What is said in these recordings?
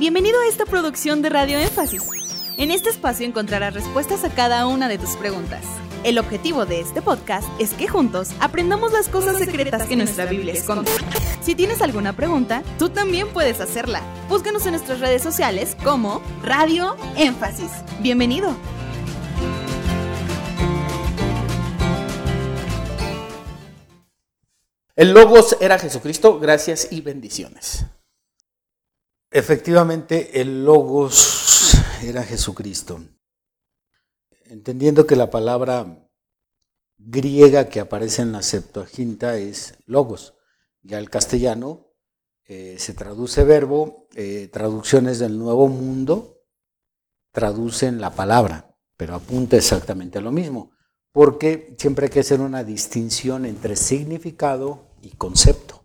Bienvenido a esta producción de Radio Énfasis. En este espacio encontrarás respuestas a cada una de tus preguntas. El objetivo de este podcast es que juntos aprendamos las cosas secretas que nuestra Biblia esconde. Si tienes alguna pregunta, tú también puedes hacerla. Búscanos en nuestras redes sociales como Radio Énfasis. Bienvenido. El Logos era Jesucristo, gracias y bendiciones. Efectivamente, el Logos era Jesucristo. Entendiendo que la palabra griega que aparece en la Septuaginta es Logos. Ya el castellano eh, se traduce verbo, eh, traducciones del Nuevo Mundo traducen la palabra, pero apunta exactamente a lo mismo, porque siempre hay que hacer una distinción entre significado y concepto.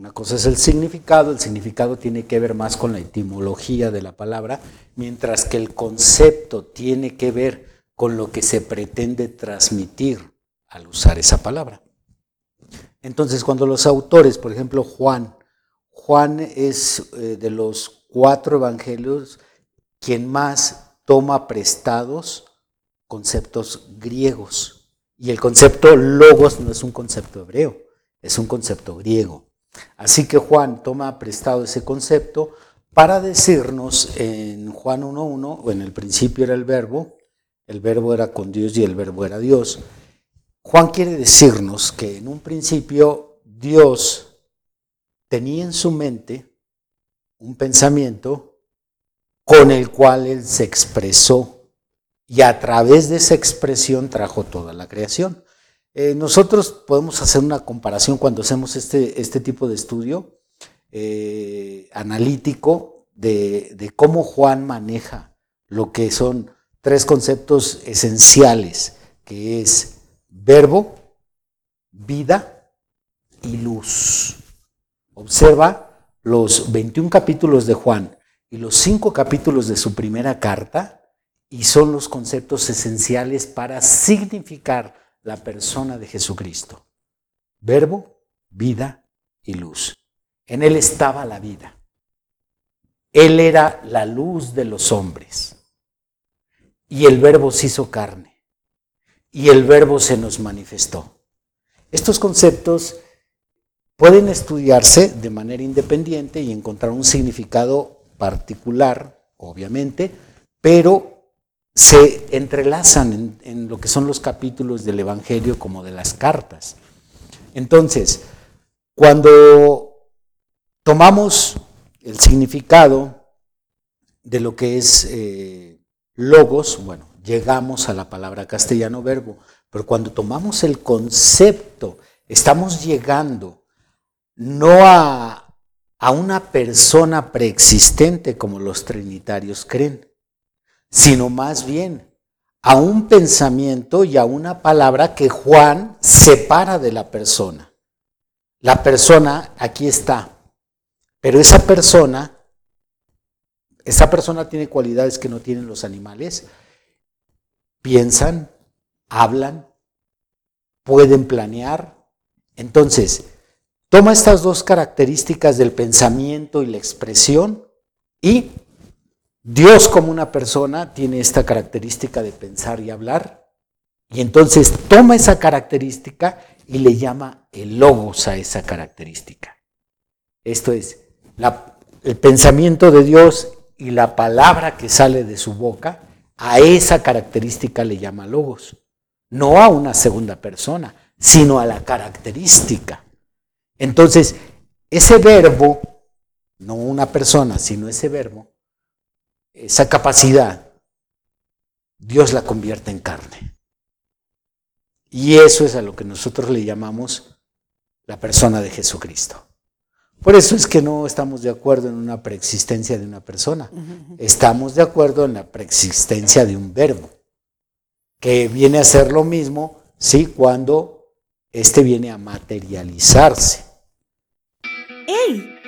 Una cosa es el significado, el significado tiene que ver más con la etimología de la palabra, mientras que el concepto tiene que ver con lo que se pretende transmitir al usar esa palabra. Entonces, cuando los autores, por ejemplo, Juan, Juan es eh, de los cuatro evangelios quien más toma prestados conceptos griegos. Y el concepto logos no es un concepto hebreo, es un concepto griego. Así que Juan toma prestado ese concepto para decirnos en Juan 1.1, o en el principio era el verbo, el verbo era con Dios y el verbo era Dios. Juan quiere decirnos que en un principio Dios tenía en su mente un pensamiento con el cual él se expresó y a través de esa expresión trajo toda la creación. Eh, nosotros podemos hacer una comparación cuando hacemos este, este tipo de estudio eh, analítico de, de, cómo Juan maneja lo que son tres conceptos esenciales, que es verbo, vida y luz. Observa los 21 capítulos de Juan y los 5 capítulos de su primera carta y son los conceptos esenciales para significar la persona de Jesucristo. Verbo, vida y luz. En Él estaba la vida. Él era la luz de los hombres. Y el verbo se hizo carne. Y el verbo se nos manifestó. Estos conceptos pueden estudiarse de manera independiente y encontrar un significado particular, obviamente, pero se entrelazan en, lo que son los capítulos del Evangelio como de las cartas. Entonces, cuando tomamos el significado de lo que es eh, logos, bueno, llegamos a la palabra castellano verbo, pero cuando tomamos el concepto, estamos llegando no a, a una persona preexistente como los trinitarios creen, sino más bien a un pensamiento y a una palabra que Juan separa de la persona. La persona aquí está, pero esa persona, esa persona tiene cualidades que no tienen los animales. Piensan, hablan, pueden planear. Entonces, toma estas dos características del pensamiento y la expresión y Dios como una persona tiene esta característica de pensar y hablar, y entonces toma esa característica y le llama el logos a esa característica. Esto es, el pensamiento de Dios y la palabra que sale de su boca, a esa característica le llama logos. No a una segunda persona, sino a la característica. Entonces, ese verbo, no una persona, sino ese verbo, esa capacidad, Dios la convierte en carne. Y eso es a lo que nosotros le llamamos la persona de Jesucristo. Por eso es que no estamos de acuerdo en una preexistencia de una persona. Estamos de acuerdo en la preexistencia de un verbo, que viene a ser lo mismo, sí, cuando éste viene a materializarse.